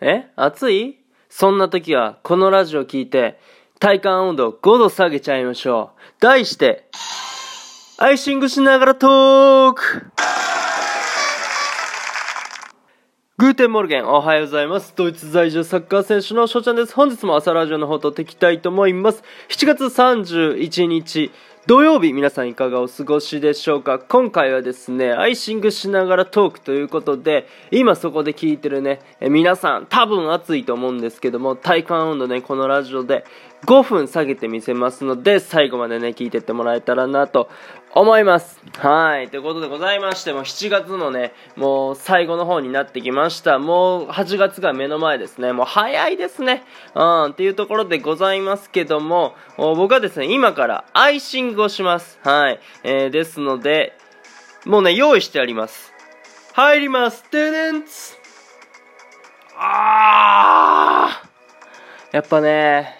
え？暑い？そんな時は、このラジオ聞いて、体感温度5度下げちゃいましょう。題して、アイシングしながらトーク Guten Morgen、おはようございます。ドイツ在住サッカー選手の翔ちゃんです。本日も朝ラジオの方とっていきたいと思います。7月31日、土曜日、皆さんいかがお過ごしでしょうか？今回はですね、アイシングしながらトークということで、今そこで聞いてるね、え皆さん多分暑いと思うんですけども、体感温度ね、このラジオで5分下げてみせますので、最後までね、聞いてってもらえたらなと思います。はい。ということでございまして、も7月のね、もう最後の方になってきました。もう8月が目の前ですね。もう早いですね。うん、っていうところでございますけども、僕はですね、今からアイシングをします。はい。えー、ですので、もうね、用意してあります。入ります。テデンツあーやっぱね、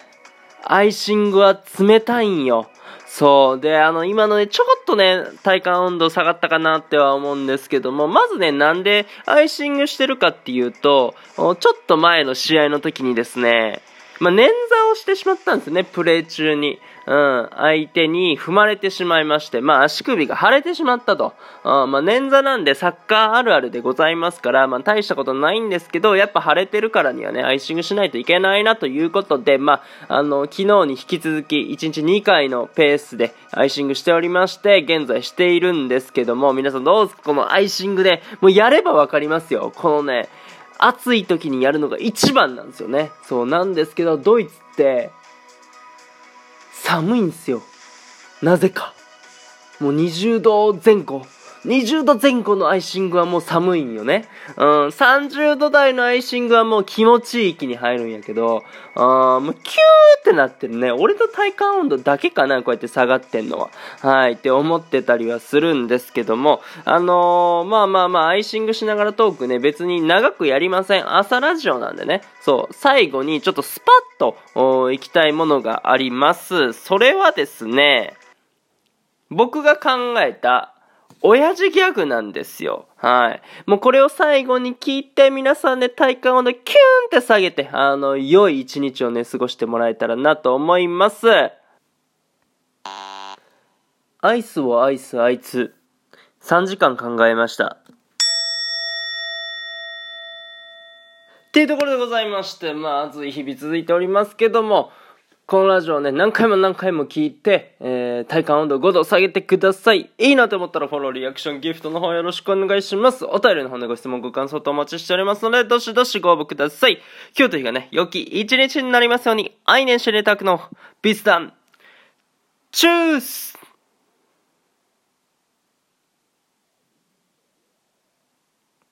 アイシングは冷たいんよ。そう。で、あの、今のね、ちょこっとね、体感温度下がったかなっては思うんですけども、まずね、なんでアイシングしてるかっていうと、ちょっと前の試合の時にですね、まあ、捻をしてしまったんですね、プレー中に。うん、相手に踏まれてしまいまして、まあ足首が腫れてしまったと。うん、まあ捻挫なんでサッカーあるあるでございますから、まあ大したことないんですけど、やっぱ腫れてるからにはね、アイシングしないといけないなということで、まあ、あの、昨日に引き続き1日2回のペースでアイシングしておりまして、現在しているんですけども、皆さんどうすこのアイシングで、もうやればわかりますよ。このね、暑い時にやるのが一番なんですよね。そうなんですけど、ドイツって、寒いんですよ。なぜか。もう20度前後。20度前後のアイシングはもう寒いんよね。うん、30度台のアイシングはもう気持ちいい域に入るんやけど、あもうキューってなってるね。俺と体感温度だけかな、こうやって下がってんのは。はい、って思ってたりはするんですけども、あのー、まあまあまあ、アイシングしながらトークね、別に長くやりません。朝ラジオなんでね。そう、最後にちょっとスパッと、行きたいものがあります。それはですね、僕が考えた親父ギャグなんですよ。はい。もうこれを最後に聞いて皆さんで、ね、体感をね、キューンって下げて、あの、良い一日をね、過ごしてもらえたらなと思います。アイスをアイスあいつ。3時間考えました。っていうところでございまして、まあ、暑い日々続いておりますけども、このラジオね、何回も何回も聞いて、えー、体感温度5度下げてください。いいなと思ったらフォロー、リアクション、ギフトの方よろしくお願いします。お便りの方でご質問、ご感想とお待ちしておりますので、どしどしご応募ください。今日という日がね、良き一日になりますように、愛年シェレタクのビスタン、チュース